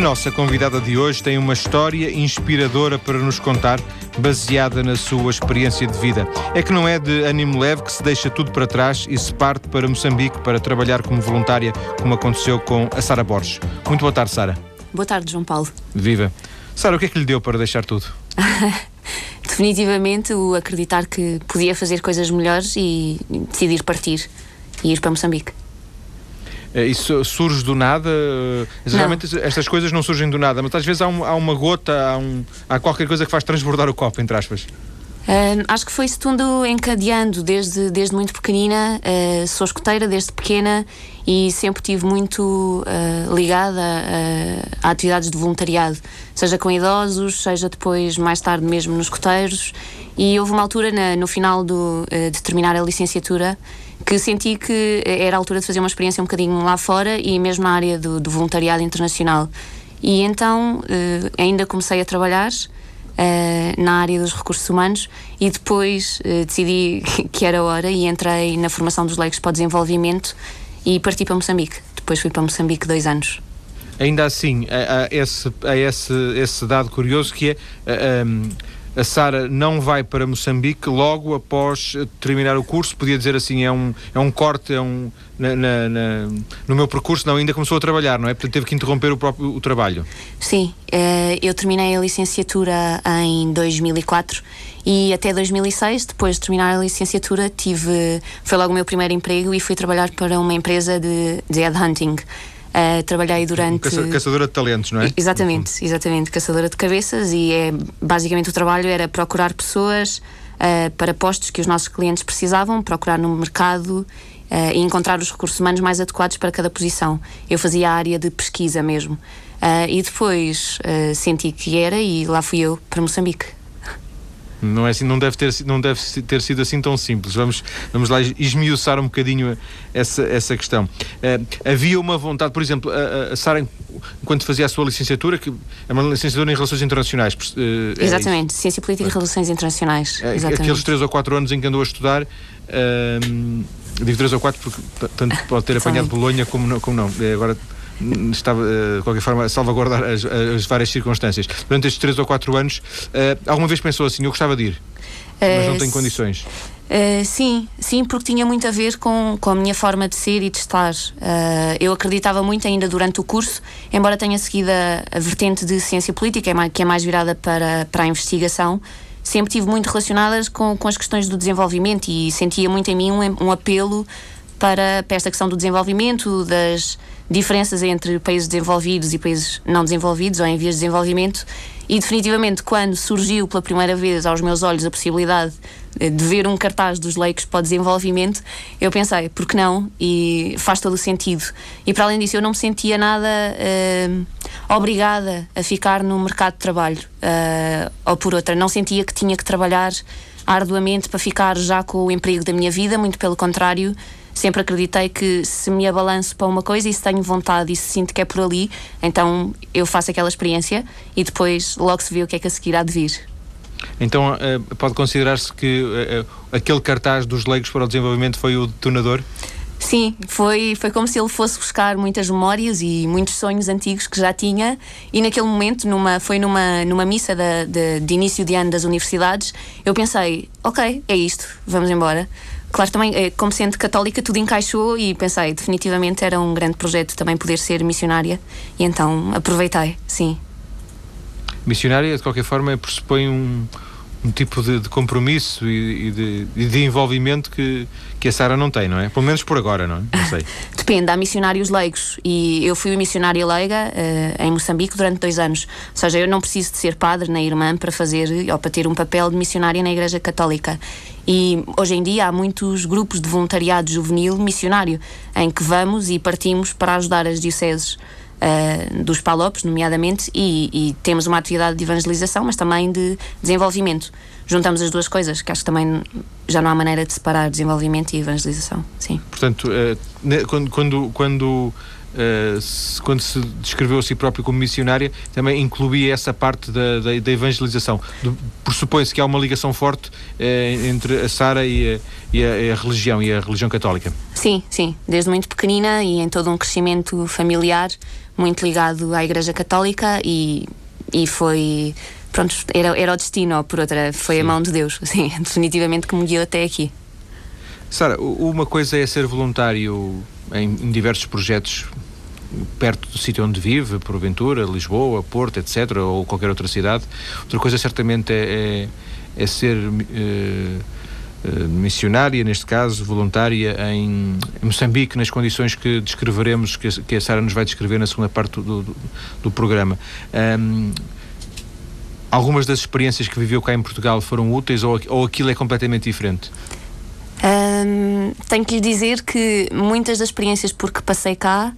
nossa convidada de hoje tem uma história inspiradora para nos contar, baseada na sua experiência de vida. É que não é de ânimo leve que se deixa tudo para trás e se parte para Moçambique para trabalhar como voluntária, como aconteceu com a Sara Borges. Muito boa tarde, Sara. Boa tarde, João Paulo. Viva. Sara, o que é que lhe deu para deixar tudo? Definitivamente o acreditar que podia fazer coisas melhores e decidir partir e ir para Moçambique. Eh, isso surge do nada? Eh, geralmente não. estas coisas não surgem do nada, mas às vezes há, um, há uma gota, há, um, há, qualquer coisa que faz transbordar o copo, entre aspas. Uh, acho que foi-se tudo encadeando desde, desde muito pequenina. Uh, sou escoteira desde pequena e sempre tive muito uh, ligada a, atividades de voluntariado, seja com idosos, seja depois, mais tarde mesmo, nos escoteiros. E houve uma altura, na, no final do, de terminar a licenciatura, que senti que era a altura de fazer uma experiência um bocadinho lá fora e mesmo na área do, do voluntariado internacional. E então ainda comecei a trabalhar uh, na área dos recursos humanos e depois uh, decidi que era hora e entrei na formação dos leigos para o desenvolvimento e parti para Moçambique. Depois fui para Moçambique dois anos. Ainda assim, a esse, esse, esse dado curioso que é. A Sara não vai para Moçambique logo após terminar o curso, podia dizer assim, é um, é um corte é um, na, na, na, no meu percurso, não, ainda começou a trabalhar, não é? Portanto, teve que interromper o próprio o trabalho. Sim, uh, eu terminei a licenciatura em 2004 e até 2006, depois de terminar a licenciatura, tive, foi logo o meu primeiro emprego e fui trabalhar para uma empresa de, de headhunting. Uh, trabalhei durante. Caça, caçadora de talentos, não é? Exatamente, exatamente, caçadora de cabeças e é basicamente o trabalho era procurar pessoas uh, para postos que os nossos clientes precisavam, procurar no mercado uh, e encontrar os recursos humanos mais adequados para cada posição. Eu fazia a área de pesquisa mesmo. e depois senti que era e lá fui eu para Moçambique. Não, é assim, não, deve ter, não deve ter sido assim tão simples. Vamos, vamos lá esmiuçar um bocadinho essa, essa questão. Uh, havia uma vontade, por exemplo, a, a Sara, enquanto fazia a sua licenciatura, que é uma licenciatura em Relações Internacionais. Uh, exatamente, é Ciência Política e Relações Internacionais. Exatamente. Aqueles três ou quatro anos em que andou a estudar. Uh, digo três ou quatro porque tanto pode ter apanhado Bolonha como não. Como não. É, agora estava, eh, de qualquer forma, a salvaguardar as, as, várias circunstâncias. Durante estes três ou quatro anos, eh, alguma vez pensou assim, eu gostava de ir, mas não tenho condições? Uh, sim, sim, porque tinha muito a ver com, com a minha forma de ser e de estar. Uh, eu acreditava muito ainda durante o curso, embora tenha seguido a, a vertente de ciência política, é que é mais virada para, para a investigação, sempre tive muito relacionadas com, com as questões do desenvolvimento e sentia muito em mim um, um apelo para, para esta questão do desenvolvimento, das diferenças entre países desenvolvidos e países não desenvolvidos ou em vias de desenvolvimento. E definitivamente, quando surgiu pela primeira vez aos meus olhos a possibilidade de ver um cartaz dos leigos para o desenvolvimento, eu pensei, por que não? E faz todo o sentido. E para além disso, eu não me sentia nada uh, obrigada a ficar no mercado de trabalho, uh, ou por outra, não sentia que tinha que trabalhar arduamente para ficar já com o emprego da minha vida, muito pelo contrário sempre acreditei que se me abalanço para uma coisa e se tenho vontade e se sinto que é por ali, então eu faço aquela experiência e depois logo se vê o que é que a seguir há de vir. Então uh, pode considerar-se que uh, aquele cartaz dos leigos para o desenvolvimento foi o detonador? Sim, foi, foi como se ele fosse buscar muitas memórias e muitos sonhos antigos que já tinha, e naquele momento, numa, foi numa, numa missa de, de, de início de ano das universidades, eu pensei: ok, é isto, vamos embora. Claro, também, eh, como sendo católica, tudo encaixou e pensei, definitivamente era um grande projeto também poder ser missionária e então aproveitei, sim. Missionária, de qualquer forma, pressupõe um, um tipo de, de compromisso e, e, de, e, de, envolvimento que, que a Sara não tem, não é? Pelo menos por agora, não é? Não sei. Depende, há missionários leigos e eu fui missionária leiga uh, em Moçambique durante dois anos. Ou seja, eu não preciso de ser padre nem irmã para fazer ou para ter um papel de missionária na Igreja Católica. E hoje em dia há muitos grupos de voluntariado juvenil missionário em que vamos e partimos para ajudar as dioceses uh, dos Palopes, nomeadamente, e, e, temos uma atividade de evangelização, mas também de desenvolvimento. Juntamos as duas coisas, que acho que também já não há maneira de separar desenvolvimento e evangelização. Sim. Portanto, uh, quando, quando, quando uh, se, quando se descreveu a si próprio como missionária, também incluía essa parte da, da, da evangelização. Pressupõe-se que há uma ligação forte uh, entre a Sara e, e, e a, religião e a religião católica. Sim, sim, desde muito pequenina e em todo um crescimento familiar muito ligado à Igreja Católica e, e foi pronto, era, era o destino, por outra, foi Sim. a mão de Deus, sim, definitivamente que me guiou até aqui. Sara, uma coisa é ser voluntário em, em diversos projetos perto do sítio onde vive, porventura, Lisboa, Porto, etc., ou qualquer outra cidade. Outra coisa certamente é, é, é ser uh, missionária, neste caso, voluntária em, Moçambique, nas condições que descreveremos, que, a Sara nos vai descrever na segunda parte do, do, do programa. Um, algumas das experiências que viveu cá em Portugal foram úteis ou, ou aquilo é completamente diferente? Um, tenho que lhe dizer que muitas das experiências por que passei cá,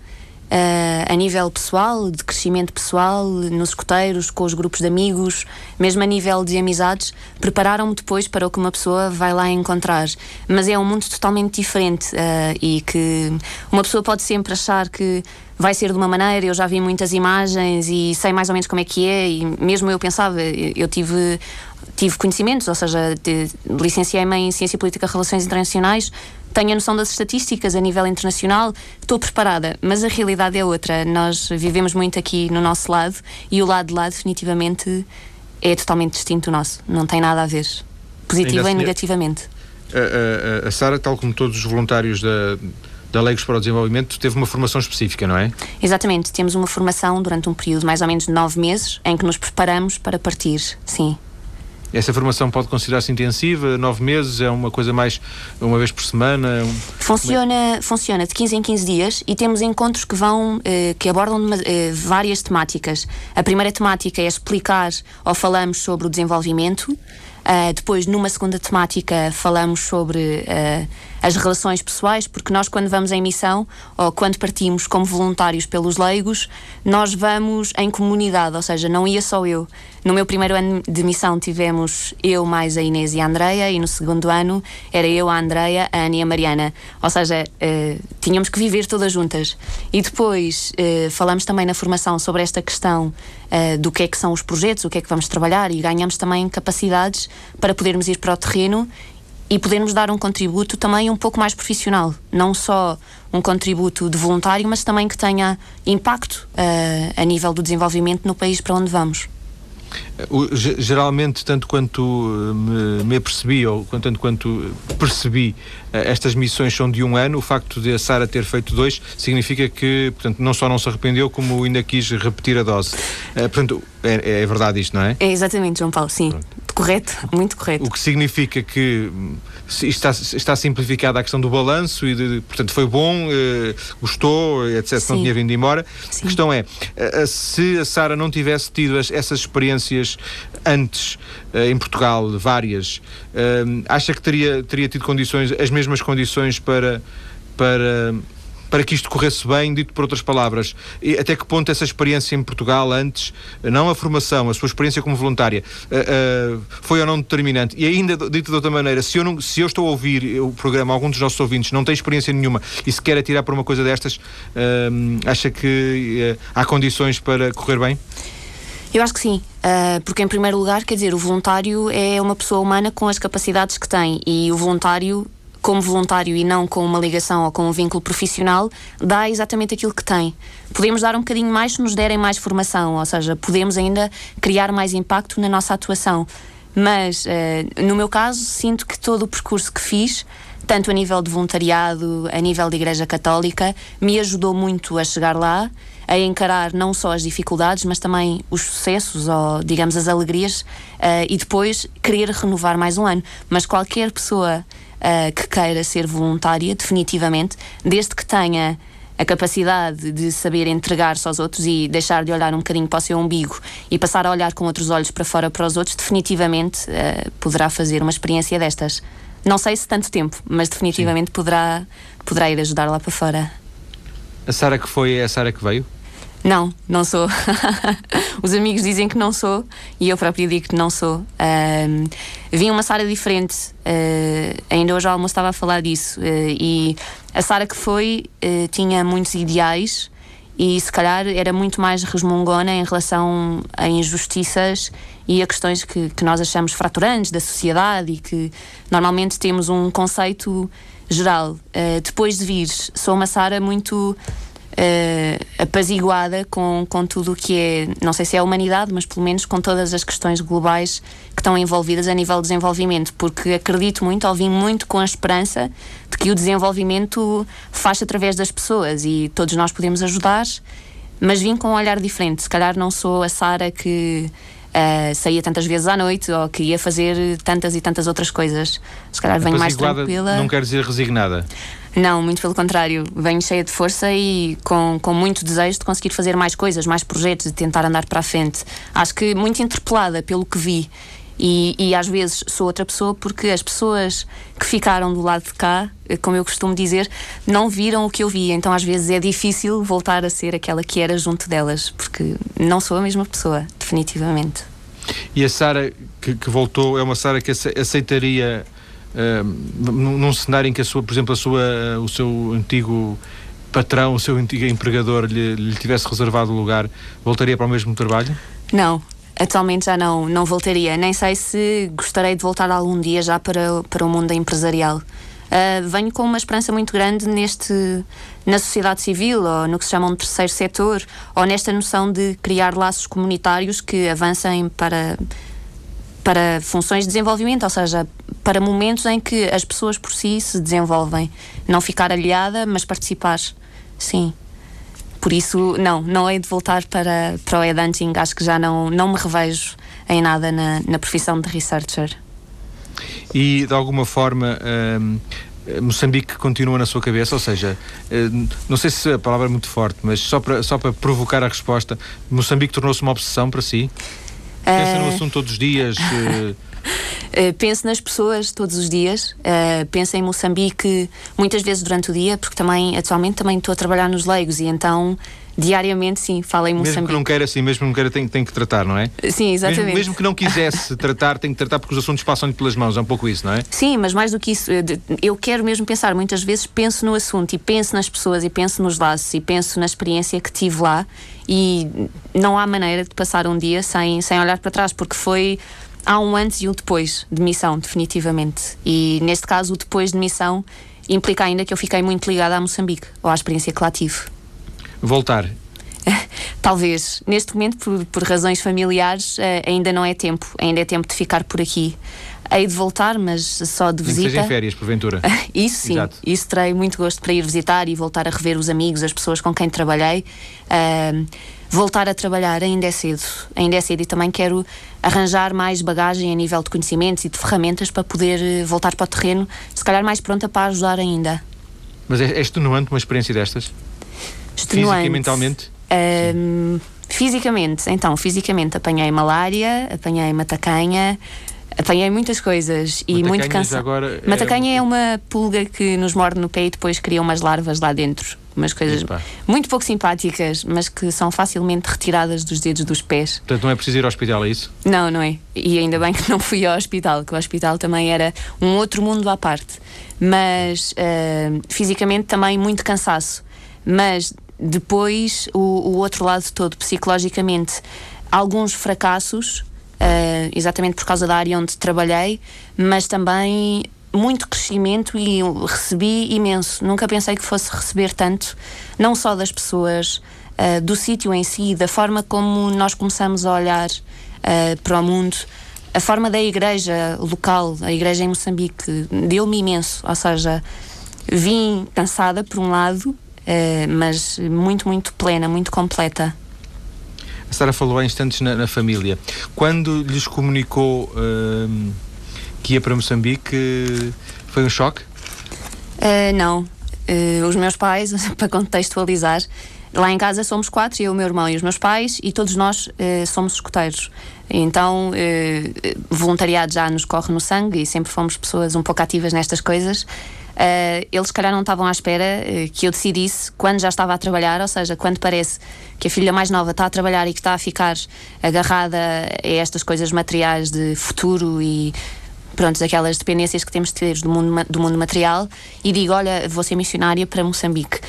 a nível pessoal, de crescimento pessoal, nos escoteiros, com os grupos de amigos, mesmo a nível de amizades, prepararam-me depois para o que uma pessoa vai lá encontrar. Mas é um mundo totalmente diferente uh, e que uma pessoa pode sempre achar que vai ser de uma maneira, eu já vi muitas imagens e sei mais ou menos como é que é, e mesmo eu pensava, eu tive, tive conhecimentos, ou seja, licenciei-me em Ciência Política e Relações Internacionais, tenho a noção das estatísticas a nível internacional, estou preparada, mas a realidade é outra. Nós vivemos muito aqui no nosso lado e o lado de lá, definitivamente, é totalmente distinto do nosso. Não tem nada a ver, positiva e negativamente. A, a, a Sara, tal como todos os voluntários da da Leigos para o Desenvolvimento teve uma formação específica, não é? Exatamente, temos uma formação durante um período mais ou menos de nove meses em que nos preparamos para partir, sim. Essa formação pode considerar-se intensiva? Nove meses? É uma coisa mais uma vez por semana? Funciona, funciona de 15 em 15 dias e temos encontros que vão, eh, que abordam eh, várias temáticas. A primeira temática é explicar ou falamos sobre o desenvolvimento. Uh, depois, numa segunda temática, falamos sobre uh, as relações pessoais, porque nós, quando vamos em missão ou quando partimos como voluntários pelos leigos, nós vamos em comunidade, ou seja, não ia só eu. No meu primeiro ano de missão tivemos eu mais a Inês e a Andreia, e no segundo ano era eu, a Andreia, a Ana e a Mariana. Ou seja, uh, tínhamos que viver todas juntas. E depois uh, falamos também na formação sobre esta questão uh, do que é que são os projetos, o que é que vamos trabalhar, e ganhamos também capacidades para podermos ir para o terreno e podermos dar um contributo também um pouco mais profissional, não só um contributo de voluntário, mas também que tenha impacto uh, a nível do desenvolvimento no país para onde vamos. Geralmente, tanto quanto eh, me, me apercebi, ou tanto quanto percebi, eh, estas missões são de um ano. O facto de a Sara ter feito dois significa que, portanto, não só não se arrependeu, como ainda quis repetir a dose. Portanto, é, é, verdade isto, não é? É exatamente, João Paulo, sim. Pronto. Correto, muito correto. O que significa que está, está simplificada a questão do balanço e, de, portanto, foi bom, eh, gostou, etc. Sim. Não tinha vindo embora. Sim. A questão é, eh, se a Sara não tivesse tido as, essas experiências antes eh, em Portugal, várias, eh, acha que teria, teria tido condições, as mesmas condições para, para para que isto corresse bem, dito por outras palavras. E até que ponto essa experiência em Portugal antes, não a formação, a sua experiência como voluntária, uh, uh, foi ou não determinante? E ainda, dito de outra maneira, se eu, não, se eu estou a ouvir o programa, algum dos nossos ouvintes não tem experiência nenhuma e se quer atirar por uma coisa destas, uh, acha que há condições para correr bem? Eu acho que sim, porque em primeiro lugar, quer dizer, o voluntário é uma pessoa humana com as capacidades que tem e o voluntário como voluntário e não com uma ligação ou com um vínculo profissional, dá exatamente aquilo que tem. Podemos dar um bocadinho mais se nos derem mais formação, ou seja, podemos ainda criar mais impacto na nossa atuação. Mas, uh, no meu caso, sinto que todo o percurso que fiz, tanto a nível de voluntariado, a nível de Igreja Católica, me ajudou muito a chegar lá, a encarar não só as dificuldades, mas também os sucessos ou, digamos, as alegrias, uh, e depois querer renovar mais um ano. Mas qualquer pessoa uh, que queira ser voluntária, definitivamente, desde que tenha a capacidade de saber entregar-se aos outros e deixar de olhar um bocadinho para o seu umbigo e passar a olhar com outros olhos para fora para os outros, definitivamente uh, poderá fazer uma experiência destas. Não sei se tanto tempo, mas definitivamente poderá, poderá ir ajudar lá para fora. A Sara que foi é a Sara que veio? Não, não sou. Os amigos dizem que não sou e eu próprio digo que não sou. Um, vim uma Sara diferente. Uh, ainda hoje ao almoço estava a falar disso. Uh, e a Sara que foi uh, tinha muitos ideais e se calhar era muito mais resmungona em relação a injustiças e a questões que, que nós achamos fraturantes da sociedade e que normalmente temos um conceito geral. Depois de vir, sou uma Sara muito uh, apaziguada com, com tudo o que é, não sei se é a humanidade, mas pelo menos com todas as questões globais que estão envolvidas a nível de desenvolvimento, porque acredito muito, ou vim muito com a esperança de que o desenvolvimento faz através das pessoas e todos nós podemos ajudar, mas vim com um olhar diferente. Se calhar não sou a Sara que. Uh, saía tantas vezes à noite ou que ia fazer tantas e tantas outras coisas. Se calhar venho mais tranquila. Não quer dizer resignada. Não, muito pelo contrário. Venho cheia de força e com, com muito desejo de conseguir fazer mais coisas, mais projetos, de tentar andar para a frente. Acho que muito interpelada pelo que vi. E, e, às vezes sou outra pessoa porque as pessoas que ficaram do lado de cá, como eu costumo dizer, não viram o que eu vi. Então às vezes é difícil voltar a ser aquela que era junto delas, porque não sou a mesma pessoa, definitivamente. E a Sara que, que, voltou é uma Sara que aceitaria uh, num cenário em que a sua, por exemplo, a sua, o seu antigo patrão, o seu antigo empregador lhe, lhe tivesse reservado o lugar, voltaria para o mesmo trabalho? Não, atualmente já não, não voltaria. Nem sei se gostarei de voltar algum dia já para, para o mundo empresarial. Uh, venho com uma esperança muito grande neste na sociedade civil ou no que se chama um terceiro setor ou nesta noção de criar laços comunitários que avancem para para funções de desenvolvimento, ou seja, para momentos em que as pessoas por si se desenvolvem. Não ficar aliada, mas participar. Sim. Por isso, não, não hei de voltar para, para o headhunting. Acho que já não, não me revejo em nada na, na profissão de researcher. E, de alguma forma, hum, Moçambique continua na sua cabeça, ou seja, hum, não sei se a palavra é muito forte, mas só para, só para provocar a resposta, Moçambique tornou-se uma obsessão para si? Pensa no eh, assunto todos os dias? Uh, penso nas pessoas todos os dias, uh, penso em Moçambique muitas vezes durante o dia, porque também, atualmente, também estou a trabalhar nos leigos e então diariamente, sim, falo em Moçambique. Mesmo que não queira, sim, mesmo que não queira, tem, tem que tratar, não é? Sim, exatamente. Mesmo, mesmo que não quisesse tratar, tem que tratar porque os assuntos passam-lhe pelas mãos, é um pouco isso, não é? Sim, mas mais do que isso, eu quero mesmo pensar, muitas vezes penso no assunto e penso nas pessoas e penso nos laços e penso na experiência que tive lá e não há maneira de passar um dia sem, sem olhar para trás, porque foi há um antes e um depois de missão, definitivamente. E neste caso, o depois de missão implica ainda que eu fiquei muito ligada a Moçambique, ou à experiência que lá tive. Voltar. Talvez. Neste momento, por, por razões familiares, uh, ainda não é tempo. Ainda é tempo de ficar por aqui. Hei de voltar, mas só de visita. Seja em férias, porventura. isso sim. Exato. Isso terei muito gosto para ir visitar e voltar a rever os amigos, as pessoas com quem trabalhei. Uh, voltar a trabalhar ainda é cedo. Ainda é cedo e também quero arranjar mais bagagem a nível de conhecimentos e de ferramentas para poder eh, voltar para o terreno, se calhar mais pronta para ajudar ainda. Mas é, é extenuante uma experiência destas? Extenuante. Física e mentalmente? Um, fisicamente, então, fisicamente apanhei malária, apanhei matacanha, apanhei muitas coisas e muito cansado. Matacanha é... é uma pulga que nos morde no pé e depois cria umas larvas lá dentro. Umas coisas Epa. muito pouco simpáticas, mas que são facilmente retiradas dos dedos dos pés. Portanto, não é preciso ir ao hospital, é isso? Não, não é. E ainda bem que não fui ao hospital, que o hospital também era um outro mundo à parte. Mas uh, fisicamente também muito cansaço. Mas depois o, o outro lado todo, psicologicamente, alguns fracassos uh, exatamente por causa da área onde trabalhei, mas também muito crescimento e recebi imenso. Nunca pensei que fosse receber tanto, não só das pessoas, uh, do sítio em si, da forma como nós começamos a olhar uh, para o mundo. A forma da igreja local, a igreja em Moçambique, deu-me imenso. Ou seja, vim cansada, por um lado, mas muito, muito plena, muito completa. A Sara falou há instantes na, na família. Quando lhes comunicou uh, que ia para Moçambique, foi um choque? Uh, não. Uh, os meus pais, para contextualizar, lá em casa somos quatro, eu, o meu irmão e os meus pais, e todos nós uh, somos escuteiros. Então, voluntariado já nos corre no sangue e sempre fomos pessoas um pouco ativas nestas coisas. Uh, eles, se calhar, não estavam à espera uh, que eu decidisse quando já estava a trabalhar, ou seja, quando parece que a filha mais nova está a trabalhar e que está a ficar agarrada a estas coisas materiais de futuro e pronto, aquelas dependências que temos de ter do mundo, do mundo material. E digo, olha, vou ser missionária para Moçambique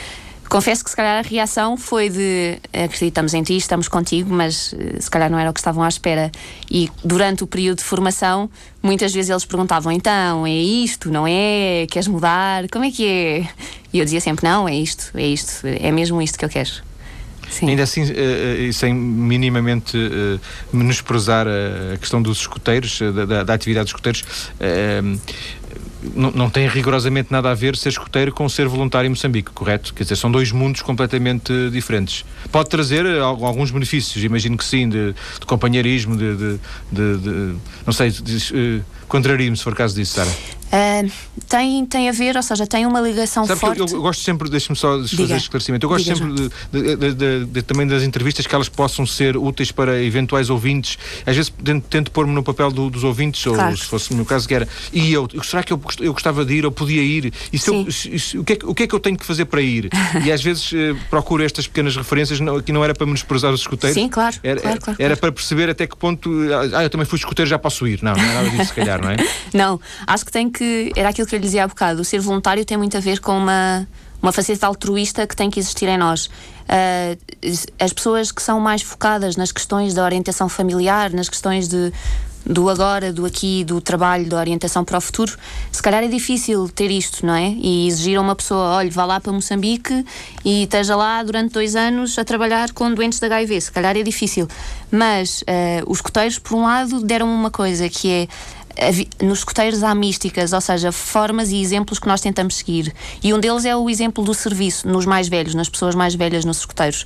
Confesso que se calhar a reação foi de acreditamos em ti, estamos contigo, mas eh, se calhar não era o que estavam à espera. E durante o período de formação, muitas vezes eles perguntavam: então, é isto, não é? Queres mudar? Como é que é? E eu dizia sempre: não, é isto, é isto, é mesmo isto que eu quero. Sim. Ainda assim, uh, sem minimamente menosprezar a questão dos escuteiros, da, da, da atividade dos escuteiros, não, não tem rigorosamente nada a ver ser escoteiro com ser voluntário em Moçambique, correto? Quer dizer, são dois mundos completamente diferentes. Pode trazer alguns benefícios, imagino que sim, de, de companheirismo, de, de, de, não sei, uh, contraria-me se for caso disso, Sara. Uh, tem, tem a ver, ou seja, tem uma ligação Sabe forte. Eu, eu, gosto sempre, deixe-me só fazer Diga. este esclarecimento, eu gosto Diga, sempre de, de, de, de, também das entrevistas que elas possam ser úteis para eventuais ouvintes. Às vezes tento, tento pôr-me no papel do, dos ouvintes, claro. ou se fosse no meu caso que era, e eu, será que eu, eu gostava de ir, ou podia ir? E se eu, se, o, que é, o que é que eu tenho que fazer para ir? e às vezes uh, procuro estas pequenas referências, não, que não era para menosprezar os escuteiros. Sim, claro. Era, claro, claro, era para perceber até que ponto, ah, eu também fui escuteiro, já posso ir. Não, não é nada disso, se calhar, não é? não, acho que tem que, era aquilo que eu dizia há bocado, o ser voluntário tem muito a ver com uma, uma faceta altruísta que tem que existir em nós. Uh, as pessoas que são mais focadas nas questões da orientação familiar, nas questões de, do agora, do aqui, do trabalho, da orientação para o futuro, se calhar é difícil ter isto, não é? E exigir a uma pessoa, olha, vá lá para Moçambique e esteja lá durante dois anos a trabalhar com doentes de HIV. Se calhar é difícil. Mas uh, os coteiros, por um lado, deram uma coisa que é nos escuteiros há místicas, ou seja, formas e exemplos que nós tentamos seguir. E um deles é o exemplo do serviço nos mais velhos, nas pessoas mais velhas nos escuteiros.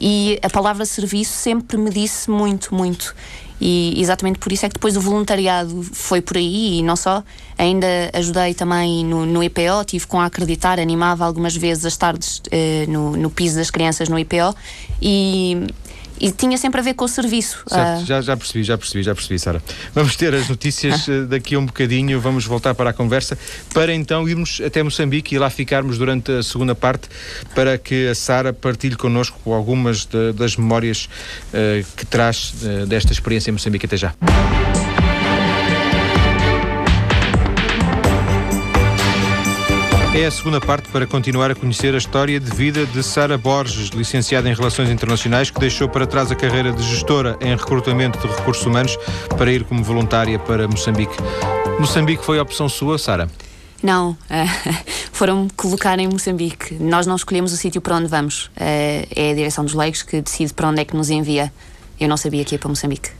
E a palavra serviço sempre me disse muito, muito. E exatamente por isso é que depois o voluntariado foi por aí e não só. Ainda ajudei também no, no IPO, tive com a acreditar, animava algumas vezes as tardes eh, no, no piso das crianças no IPO e e tinha sempre a ver com o serviço. Certo, uh... já, já percebi, já percebi, já percebi, Sara. Vamos ter as notícias eh, daqui a um bocadinho, vamos voltar para a conversa, para então irmos até Moçambique e lá ficarmos durante a segunda parte, para que a Sara partilhe connosco algumas de, das memórias uh, que traz uh, desta experiência em Moçambique. Até já. É a segunda parte para continuar a conhecer a história de vida de Sara Borges, licenciada em Relações Internacionais, que deixou para trás a carreira de gestora em recrutamento de recursos humanos para ir como voluntária para Moçambique. Moçambique foi a opção sua, Sara? Não, uh, foram-me colocar em Moçambique. Nós não escolhemos o sítio para onde vamos. Uh, é a direção dos leigos que decide para onde é que nos envia. Eu não sabia que ia para Moçambique.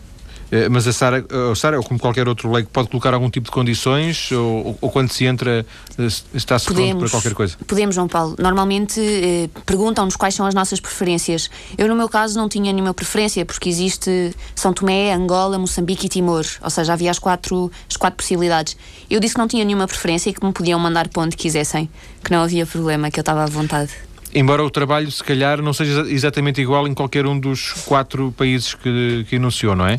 Eh, mas a Sara, a Sara, ou como qualquer outro leigo, pode colocar algum tipo de condições ou, ou quando se entra eh, está-se pronto para qualquer coisa? Podemos, João Paulo. Normalmente eh, perguntam-nos quais são as nossas preferências. Eu, no meu caso, não tinha nenhuma preferência porque existe São Tomé, Angola, Moçambique e Timor. Ou seja, havia as quatro, as quatro possibilidades. Eu disse que não tinha nenhuma preferência e que me podiam mandar para onde quisessem, que não havia problema, que eu estava à vontade. Embora o trabalho, se calhar, não seja exatamente igual em qualquer um dos quatro países que, que enunciou, não é?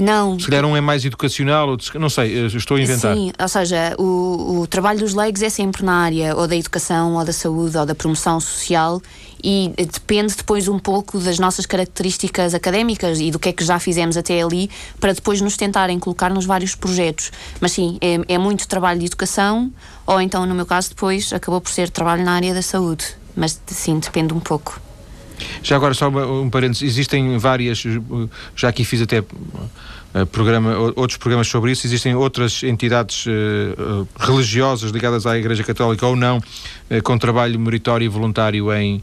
Não. Se calhar um é mais educacional, não sei, estou a inventar. Sim, ou seja, o, o trabalho dos leigos é sempre na área ou da educação, ou da saúde, ou da promoção social e depende depois um pouco das nossas características académicas e do que é que já fizemos até ali para depois nos tentarem colocar nos vários projetos. Mas sim, é, é muito trabalho de educação ou então, no meu caso, depois acabou por ser trabalho na área da saúde. Mas sim, depende um pouco. Já agora, só um parênteses, existem várias, já aqui fiz até programa, outros programas sobre isso. Existem outras entidades uh, religiosas ligadas à Igreja Católica ou não, com trabalho meritório e voluntário em,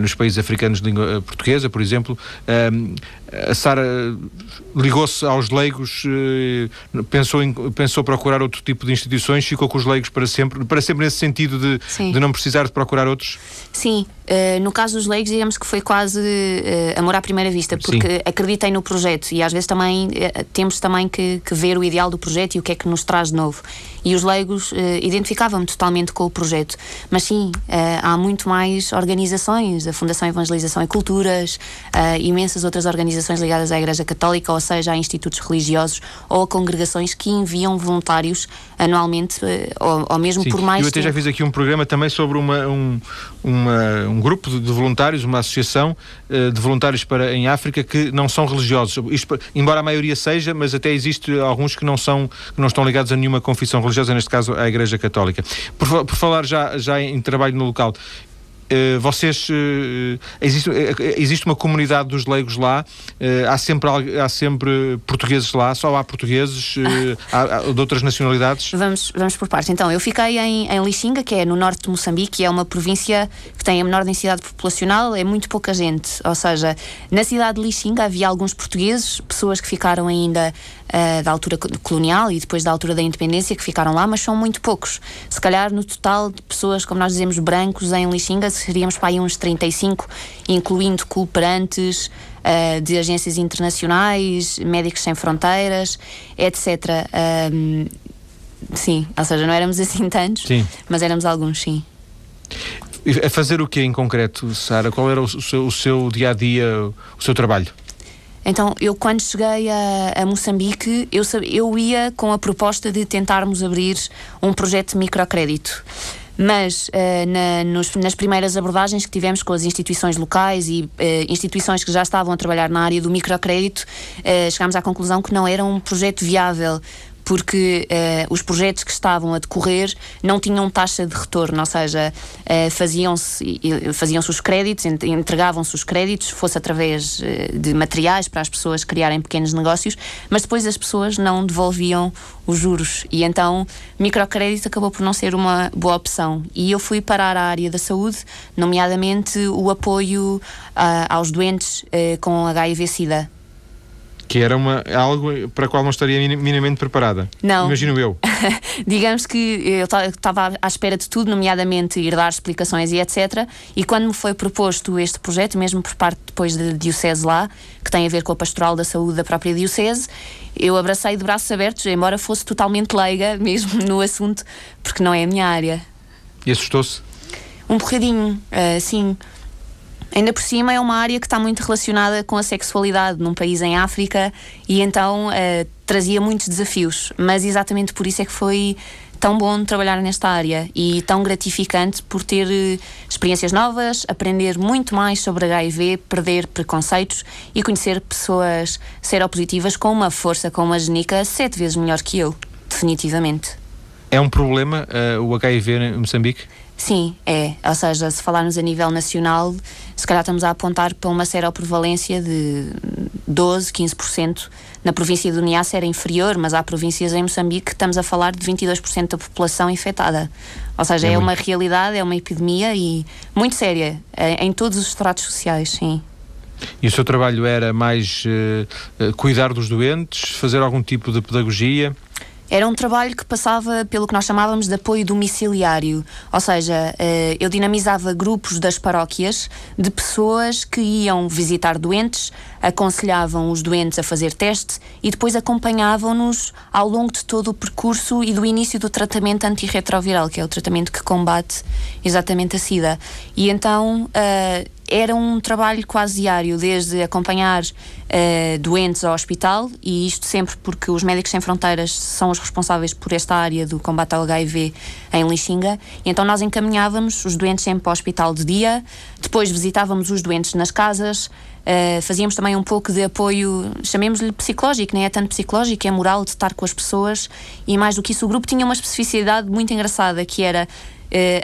nos países africanos de língua portuguesa, por exemplo. a Sara ligou-se aos leigos, pensou, em, pensou procurar outro tipo de instituições, ficou com os leigos para sempre, para sempre nesse sentido de, de não precisar de procurar outros? Sim, no caso dos leigos, digamos que foi quase amor à primeira vista, porque Sim. acreditei no projeto e às vezes também temos também que, que, ver o ideal do projeto e o que é que nos traz de novo. E os leigos uh, identificavam-me totalmente com o projeto. Mas sim, há muito mais organizações, a Fundação Evangelização e Culturas, uh, imensas outras organizações ligadas à Igreja Católica, ou seja, a institutos religiosos ou a congregações que enviam voluntários anualmente, ou, ou, mesmo sim. por mais. Eu até já fiz aqui um programa também sobre uma, um, uma, um grupo de voluntários, uma associação de voluntários para, em África que não são religiosos. Isto, embora a maioria seja, mas até existe alguns que não, são, que não estão ligados a nenhuma confissão religiosa neste caso a Igreja Católica. Por, por falar já, já em trabalho no local, Uh, vocês uh, existe, uh, existe uma comunidade dos leigos lá. Há sempre há sempre portugueses lá só há portugueses há, de outras nacionalidades? Vamos vamos por partes. Então eu fiquei em, em Lixinga que é no norte de Moçambique é uma província que tem a menor densidade populacional é muito pouca gente. Ou seja na cidade de Lixinga havia alguns portugueses pessoas que ficaram ainda da altura colonial e depois da altura da independência que ficaram lá mas são muito poucos se calhar no total de pessoas como nós dizemos brancos em Lixinga seríamos para aí uns 35, incluindo cooperantes uh, de agências internacionais, médicos sem fronteiras, etc. Um, sim, ou seja, não éramos assim tantos, sim. mas éramos alguns, sim. A fazer o que em concreto, Sara? Qual era o seu, o seu dia a dia, o seu trabalho? Então, eu quando cheguei a, a Moçambique, eu, eu ia com a proposta de tentarmos abrir um projeto de microcrédito. Mas uh, na, nos, nas primeiras abordagens que tivemos com as instituições locais e uh, instituições que já estavam a trabalhar na área do microcrédito, uh, chegámos à conclusão que não era um projeto viável porque uh, os projetos que estavam a decorrer não tinham taxa de retorno, ou seja, uh, faziam-se faziam os créditos, entregavam-se os créditos, fosse através uh, de materiais para as pessoas criarem pequenos negócios, mas depois as pessoas não devolviam os juros. E então microcrédito acabou por não ser uma boa opção. E eu fui parar à área da saúde, nomeadamente o apoio aos doentes com HIV/SIDA que era uma, algo para o qual não estaria minimamente preparada. Não. Imagino eu. Digamos que eu estava à espera de tudo, nomeadamente ir dar explicações e etc. E quando me foi proposto este projeto, mesmo por parte depois da Diocese lá, que tem a ver com a pastoral da saúde da própria Diocese, eu abracei de braços abertos, embora fosse totalmente leiga mesmo no assunto, porque não é a minha área. E assustou-se? Um bocadinho, uh, sim. Ainda por cima é uma área que está muito relacionada com a sexualidade num país em África e então uh, trazia muitos desafios. Mas exatamente por isso é que foi tão bom trabalhar nesta área e tão gratificante por ter uh, experiências novas, aprender muito mais sobre HIV, perder preconceitos e conhecer pessoas seropositivas com uma força, com uma genica sete vezes melhor que eu, definitivamente. É um problema uh, o HIV em Moçambique? Sim, é. Ou seja, se falarmos a nível nacional, se calhar estamos a apontar para uma seroprevalência de 12, 15%. Na província do Niassa era inferior, mas há províncias em Moçambique que estamos a falar de 22% da população infectada. Ou seja, é, é uma realidade, é uma epidemia e muito séria, é, em todos os estratos sociais, sim. E o seu trabalho era mais uh, cuidar dos doentes, fazer algum tipo de pedagogia? Era um trabalho que passava pelo que nós chamávamos de apoio domiciliário, ou seja, eh, eu dinamizava grupos das paróquias de pessoas que iam visitar doentes, aconselhavam os doentes a fazer teste e depois acompanhavam-nos ao longo de todo o percurso e do início do tratamento antirretroviral, que é o tratamento que combate exatamente a SIDA. E então eh, era um trabalho quase diário, desde acompanhar uh, doentes ao hospital, e isto sempre porque os Médicos Sem Fronteiras são os responsáveis por esta área do combate ao HIV em Lixinga, e então nós encaminhávamos os doentes sempre para o hospital de dia, depois visitávamos os doentes nas casas, uh, fazíamos também um pouco de apoio, chamemos-lhe psicológico, nem é tanto psicológico, é moral de estar com as pessoas, e mais do que isso, o grupo tinha uma especificidade muito engraçada, que era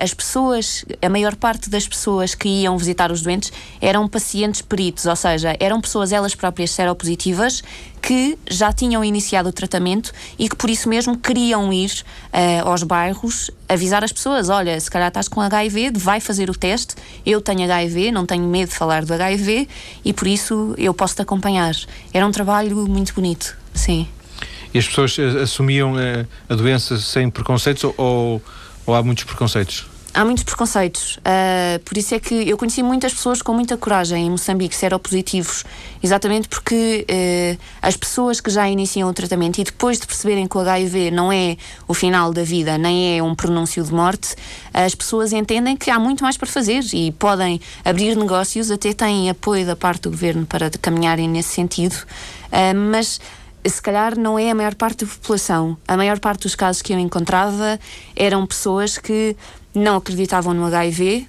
as pessoas, a maior parte das pessoas que iam visitar os doentes eram pacientes peritos, ou seja, eram pessoas elas próprias seropositivas que já tinham iniciado o tratamento e que por isso mesmo queriam ir uh, aos bairros avisar as pessoas: olha, se calhar estás com HIV, vai fazer o teste. Eu tenho HIV, não tenho medo de falar do HIV e por isso eu posso te acompanhar. Era um trabalho muito bonito, sim. E as pessoas eh, assumiam a doença sem preconceitos ou ou há muitos preconceitos? Há muitos preconceitos. Uh, por isso é que eu conheci muitas pessoas com muita coragem em Moçambique, seropositivos, exatamente porque uh, as pessoas que já iniciam o tratamento e depois de perceberem que o HIV não é o final da vida, nem é um pronúncio de morte, as pessoas entendem que há muito mais para fazer e podem abrir negócios, até têm apoio da parte do governo para caminharem nesse sentido. Uh, mas se calhar não é a maior parte da população. A maior parte dos casos que eu encontrava eram pessoas que não acreditavam no HIV,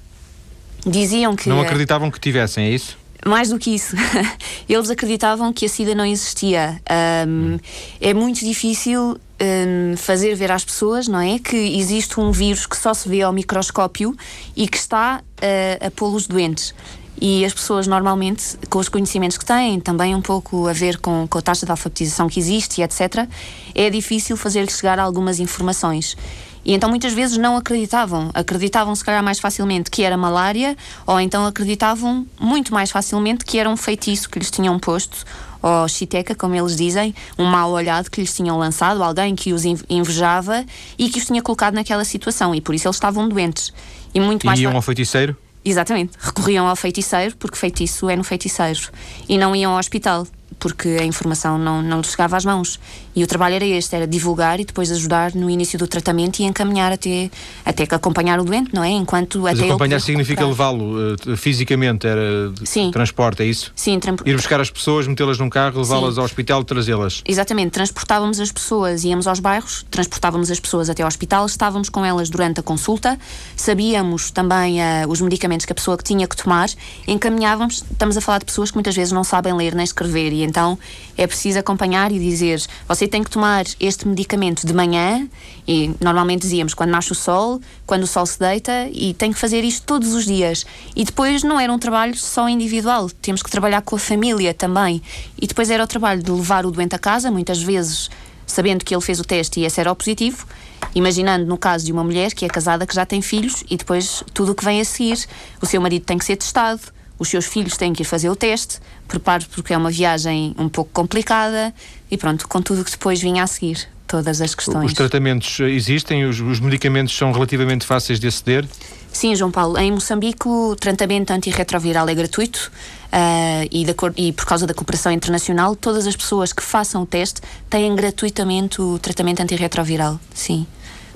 diziam que. Não acreditavam que tivessem, é isso? Mais do que isso, eles acreditavam que a SIDA não existia. Um, hum. É muito difícil um, fazer ver às pessoas, não é? Que existe um vírus que só se vê ao microscópio e que está uh, a pô-los doentes. E as pessoas, normalmente, com os conhecimentos que têm, também um pouco a ver com, com a taxa de alfabetização que existe e etc., é difícil fazer-lhes chegar algumas informações. E então muitas vezes não acreditavam. Acreditavam, se calhar, mais facilmente que era malária, ou então acreditavam muito mais facilmente que era um feitiço que lhes tinham posto, ou chiteca, como eles dizem, um mau olhado que lhes tinham lançado, alguém que os invejava e que os tinha colocado naquela situação. E por isso eles estavam doentes. E muito mais. iam ao feiticeiro? Exatamente. Recorriam ao feiticeiro, porque feitiço é no feiticeiro. E não iam ao hospital porque a informação não, não lhe chegava às mãos. E o trabalho era este, era divulgar e depois ajudar no início do tratamento e encaminhar até, até que acompanhar o doente, não é? Enquanto Mas até acompanhar significa levá-lo uh, fisicamente, era Sim. transporte, é isso? Sim. Ir buscar as pessoas, metê-las num carro, levá-las ao hospital trazê-las. Exatamente, transportávamos as pessoas, íamos aos bairros, transportávamos as pessoas até ao hospital, estávamos com elas durante a consulta, sabíamos também uh, os medicamentos que a pessoa tinha que tomar, encaminhávamos, estamos a falar de pessoas que muitas vezes não sabem ler nem escrever e então é preciso acompanhar e dizer: você tem que tomar este medicamento de manhã, e normalmente dizíamos quando nasce o sol, quando o sol se deita, e tem que fazer isto todos os dias. E depois não era um trabalho só individual, temos que trabalhar com a família também. E depois era o trabalho de levar o doente a casa, muitas vezes sabendo que ele fez o teste e esse era o positivo, imaginando no caso de uma mulher que é casada, que já tem filhos, e depois tudo o que vem a seguir. O seu marido tem que ser testado, os seus filhos têm que ir fazer o teste, preparo porque é uma viagem um pouco complicada e pronto, com tudo o que depois vinha a seguir, todas as questões. Os tratamentos existem, os, os medicamentos são relativamente fáceis de aceder? Sim, João Paulo. Em Moçambique, o tratamento antirretroviral é gratuito uh, e, e, por causa da cooperação internacional, todas as pessoas que façam o teste têm gratuitamente o tratamento antirretroviral, sim,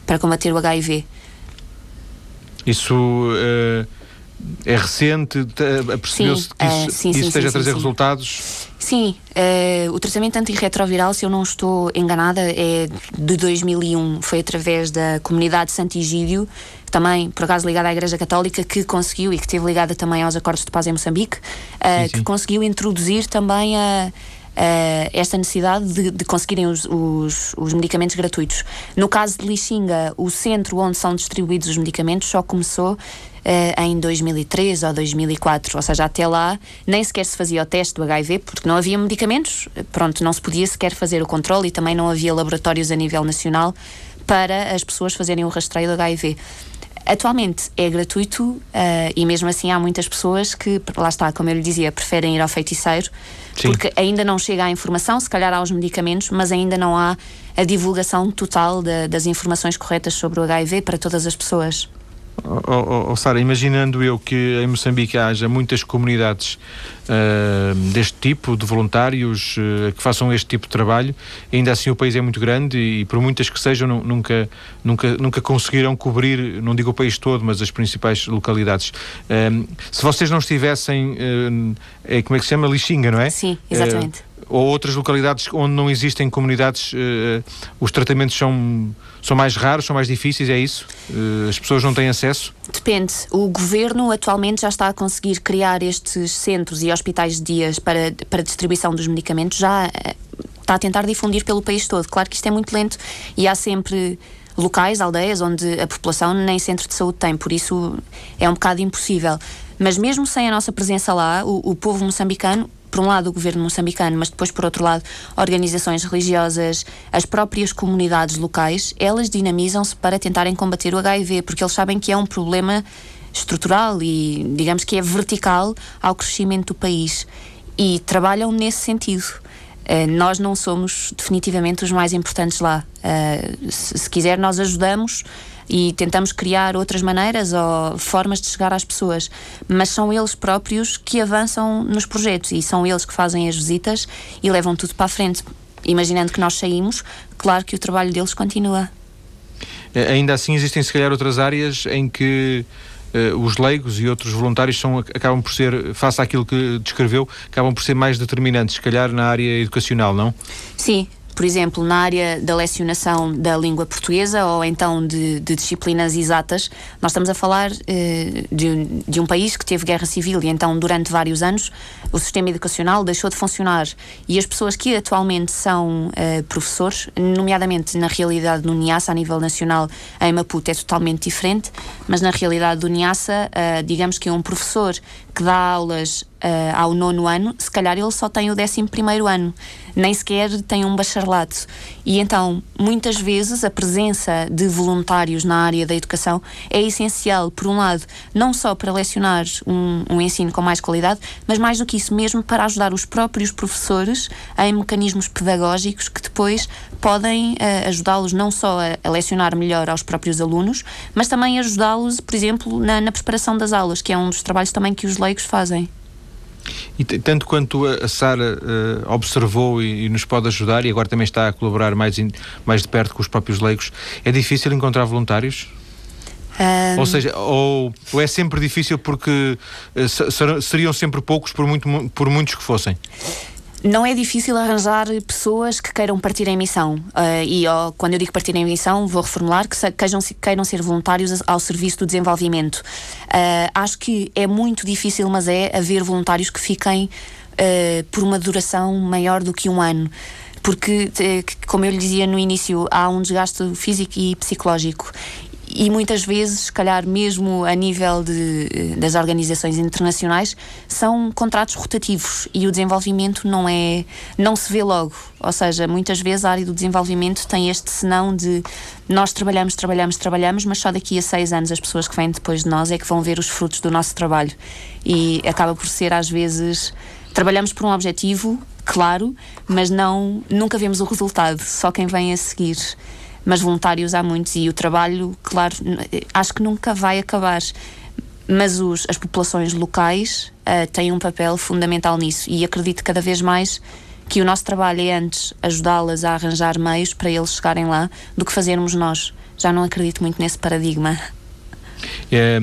para combater o HIV. Isso. Uh é recente? Percebeu-se que isso, sim, sim, isso esteja a trazer resultados? Sim, uh, o tratamento antirretroviral, se eu não estou enganada, é de 2001. Foi através da comunidade Santigídio, também, por acaso, ligada à Igreja Católica, que conseguiu, e que esteve ligada também aos Acordos de Paz em Moçambique, uh, que conseguiu introduzir também a. Uh, esta necessidade de, de conseguirem os, os, os, medicamentos gratuitos. No caso de Lixinga, o centro onde são distribuídos os medicamentos só começou uh, em 2003 ou 2004, ou seja, até lá nem sequer se fazia o teste do HIV porque não havia medicamentos, pronto, não se podia sequer fazer o controle e também não havia laboratórios a nível nacional para as pessoas fazerem o rastreio do HIV. Atualmente é gratuito uh, e mesmo assim há muitas pessoas que, lá está, como eu lhe dizia, preferem ir ao feiticeiro Sim. porque ainda não chega a informação, se calhar há os medicamentos, mas ainda não há a divulgação total de, das informações corretas sobre o HIV para todas as pessoas. Oh, oh, Sara, imaginando eu que em Moçambique haja muitas comunidades uh, deste tipo, de voluntários uh, que façam este tipo de trabalho, ainda assim o país é muito grande e, por muitas que sejam, nunca, nunca, nunca conseguirão cobrir, não digo o país todo, mas as principais localidades. Uh, se vocês não estivessem, é, como é que se chama? Lixinga, não é? Sim, exatamente ou outras localidades onde não existem comunidades, uh, os tratamentos são, são mais raros, são mais difíceis, é isso? Uh, as pessoas não têm acesso? Depende. O governo atualmente já está a conseguir criar estes centros e hospitais de dias para, para distribuição dos medicamentos, já uh, está a tentar difundir pelo país todo. Claro que isto é muito lento e há sempre locais, aldeias, onde a população nem centro de saúde tem, por isso é um bocado impossível. Mas mesmo sem a nossa presença lá, o, o povo moçambicano por um lado, o governo moçambicano, mas depois, por outro lado, organizações religiosas, as próprias comunidades locais, elas dinamizam-se para tentarem combater o HIV, porque eles sabem que é um problema estrutural e, digamos que é vertical ao crescimento do país. E trabalham nesse sentido. Uh, nós não somos definitivamente os mais importantes lá. Se, se quiser, nós ajudamos e tentamos criar outras maneiras ou formas de chegar às pessoas, mas são eles próprios que avançam nos projetos e são eles que fazem as visitas e levam tudo para a frente. Imaginando que nós saímos, claro que o trabalho deles continua. Eh, ainda assim, existem se calhar outras áreas em que uh, os leigos e outros voluntários são, acabam por ser, face àquilo que descreveu, acabam por ser mais determinantes, se calhar na área educacional, não? Sim, por exemplo, na área da lecionação da língua portuguesa ou então de, de disciplinas exatas, nós estamos a falar eh, de, de, um país que teve guerra civil e então durante vários anos o sistema educacional deixou de funcionar. E as pessoas que atualmente são eh, professores, nomeadamente na realidade do NIASA a nível nacional em Maputo é totalmente diferente, mas na realidade do NIASA, eh, digamos que um professor que dá aulas uh, ao nono ano, se calhar ele só tem o décimo primeiro ano, nem sequer tem um bacharelato. E então, muitas vezes, a presença de voluntários na área da educação é essencial, por um lado, não só para lecionar um, um ensino com mais qualidade, mas mais do que isso mesmo para ajudar os próprios professores em mecanismos pedagógicos que depois podem uh, ajudá-los não só a, a, lecionar melhor aos próprios alunos, mas também ajudá-los, por exemplo, na, na preparação das aulas, que é um dos trabalhos também que os leigos fazem. E tanto quanto a Sara uh, observou e, e, nos pode ajudar, e agora também está a colaborar mais, in, mais de perto com os próprios leigos, é difícil encontrar voluntários? Um... Ou seja, ou, ou, é sempre difícil porque uh, seriam sempre poucos por, muito, por muitos que fossem? Não é difícil arranjar pessoas que queiram partir em missão. Uh, e oh, quando eu digo partir em missão, vou reformular que se, queiram, queiram ser voluntários ao serviço do desenvolvimento. Uh, acho que é muito difícil, mas é haver voluntários que fiquem uh, por uma duração maior do que um ano. Porque, como eu lhe dizia no início, há um desgaste físico e psicológico e muitas vezes, se calhar mesmo a nível de, das organizações internacionais, são contratos rotativos e o desenvolvimento não é não se vê logo. Ou seja, muitas vezes a área do desenvolvimento tem este senão de nós trabalhamos, trabalhamos, trabalhamos, mas só daqui a seis anos as pessoas que vêm depois de nós é que vão ver os frutos do nosso trabalho. E acaba por ser às vezes trabalhamos por um objetivo, claro, mas não nunca vemos o resultado, só quem vem a seguir mas voluntários há muitos e o trabalho, claro, acho que nunca vai acabar. Mas os, as populações locais uh, têm um papel fundamental nisso e acredito cada vez mais que o nosso trabalho é antes ajudá-las a arranjar meios para eles chegarem lá do que fazermos nós. Já não acredito muito nesse paradigma. É,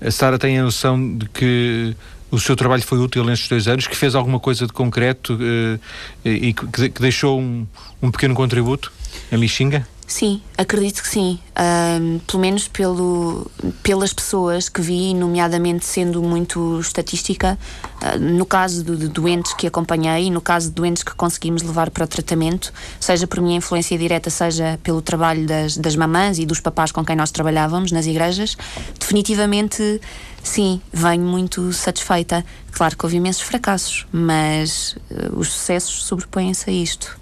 a Sara tem a noção de que o seu trabalho foi útil nestes dois anos, que fez alguma coisa de concreto uh, e que, que deixou um, um pequeno contributo em Lixinga? Sim, acredito que sim. Um, pelo menos pelo, pelas pessoas que vi, nomeadamente sendo muito estatística, uh, no caso de, de, doentes que acompanhei, no caso de doentes que conseguimos levar para o tratamento, seja por minha influência direta, seja pelo trabalho das, das mamãs e dos papás com quem nós trabalhávamos nas igrejas, definitivamente sim, venho muito satisfeita. Claro que houve imensos fracassos, mas uh, os sucessos sobrepõem-se a isto.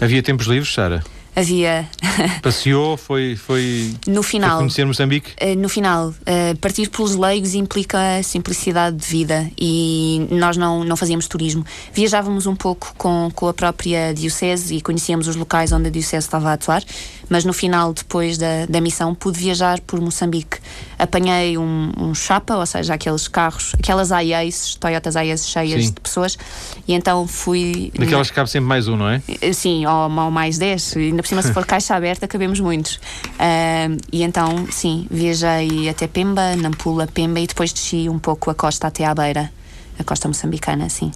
Havia tempos livres, Sara? Havia. Passeou, foi, foi. No final. Conhecer Moçambique? Uh, no final, uh, partir pelos leigos implica simplicidade de vida e nós não, não fazíamos turismo. Viajávamos um pouco com, com a própria Diocese e conhecíamos os locais onde a Diocese estava a atuar, mas no final, depois da, da missão, pude viajar por Moçambique. Apanhei um, um chapa, ou seja, aqueles carros, aquelas AIAs, Toyotas AIAs cheias Sim. de pessoas, e então fui. Daquelas que cabe sempre mais um, não é? Eh, sim, ou, ou mais 10, ainda por cima, se for caixa aberta, cabemos muitos. Uh, e então, sim, viajei até Pemba, Nampula, Pemba, e depois desci um pouco a costa até à beira, a costa moçambicana, sim.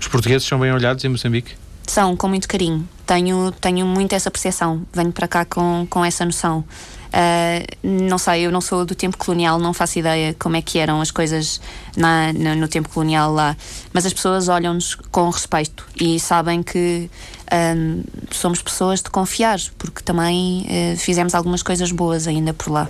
Os portugueses são bem olhados em Moçambique? São, com muito carinho. Tenho, tenho muito essa percepção. Venho para cá com, com essa noção. Uh, não sei, eu não sou do tempo colonial, não faço ideia como é que eram as coisas na, na, no tempo colonial lá, mas as pessoas olham-nos com respeito e sabem que um, ah, somos pessoas de confiar, porque também uh, fizemos algumas coisas boas ainda por lá.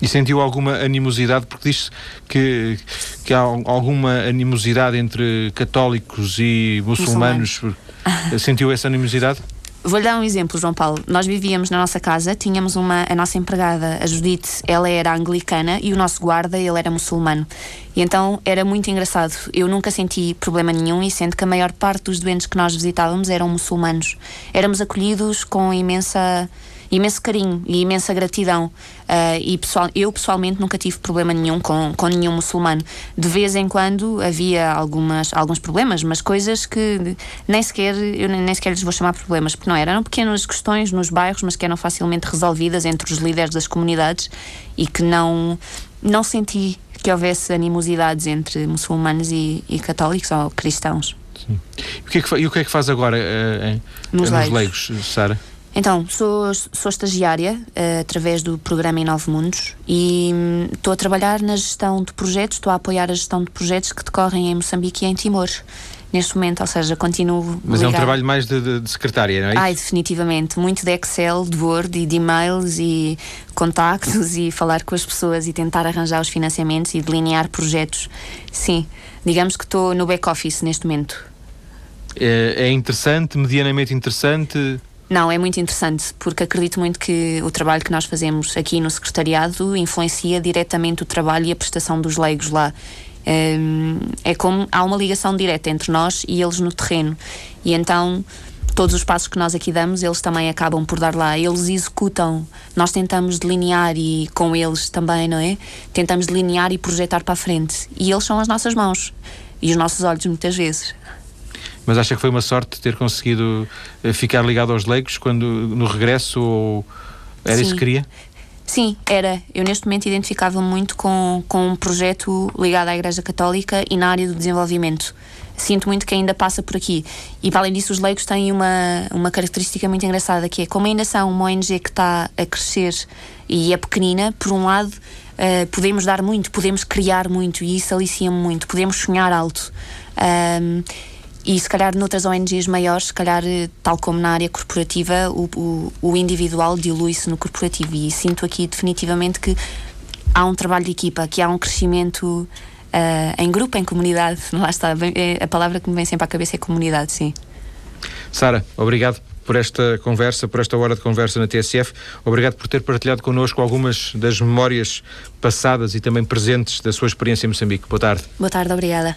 E sentiu alguma animosidade, porque diz que, que há alguma animosidade entre católicos e muçulmanos. muçulmanos. Sentiu essa animosidade? Vou-lhe dar um exemplo, João Paulo. Nós vivíamos na nossa casa, tínhamos uma, a nossa empregada, a Judite, ela era anglicana e o nosso guarda, ele era muçulmano. E então era muito engraçado. Eu nunca senti problema nenhum e sendo que a maior parte dos doentes que nós visitávamos eram muçulmanos. Éramos acolhidos com imensa imenso carinho e imensa gratidão. Uh, e pessoal, eu pessoalmente nunca tive problema nenhum com, com nenhum muçulmano. De vez em quando havia algumas, alguns problemas, mas coisas que nem sequer, eu nem sequer lhes vou chamar problemas, porque não eram, pequenas questões nos bairros, mas que eram facilmente resolvidas entre os líderes das comunidades e que não, não senti que houvesse animosidades entre muçulmanos e, e católicos ou cristãos. Sim. E o que é que, o que, é que faz agora uh, nos, nos leigos, Sara? Então, sou, sou estagiária uh, através do programa Em Nove Mundos e hum, estou um, a trabalhar na gestão de projetos, estou a apoiar a gestão de projetos que decorrem em Moçambique e em Timor neste momento, ou seja, continuo. Mas ligado. é um trabalho mais de, de, de, secretária, não é? Ai, definitivamente. Muito de Excel, de Word e de e-mails e contactos e falar com as pessoas e tentar arranjar os financiamentos e delinear projetos. Sim, digamos que estou no back-office neste momento. É, é interessante, medianamente interessante? Não, é muito interessante, porque acredito muito que o trabalho que nós fazemos aqui no secretariado influencia diretamente o trabalho e a prestação dos leigos lá. É como há uma ligação direta entre nós e eles no terreno. E então todos os passos que nós aqui damos, eles também acabam por dar lá. Eles executam, nós tentamos delinear e com eles também, não é? Tentamos delinear e projetar para a frente. E eles são as nossas mãos e os nossos olhos, muitas vezes. Mas acha que foi uma sorte ter conseguido eh, ficar ligado aos leigos quando no regresso ou era Sim. isso que queria? Sim, era. Eu neste momento identificava-me muito com, com um projeto ligado à Igreja Católica e na área do desenvolvimento. Sinto muito que ainda passa por aqui. E para além disso, os leigos têm uma, uma característica muito engraçada, que é como ainda são uma ONG que está a crescer e é pequenina, por um lado, uh, podemos dar muito, podemos criar muito e isso alicia-me muito, podemos sonhar alto. Um, e se calhar noutras ONGs maiores, se calhar, eh, tal como na área corporativa, o, o, o individual dilui-se no corporativo. E sinto aqui definitivamente que há um trabalho de equipa, que há um crescimento uh, em grupo, em comunidade. Lá está, é, a palavra que me vem sempre à cabeça é comunidade, sim. Sara, obrigado por esta conversa, por esta hora de conversa na TSF. Obrigado por ter partilhado connosco algumas das memórias passadas e também presentes da sua experiência em Moçambique. Boa tarde. Boa tarde, obrigada.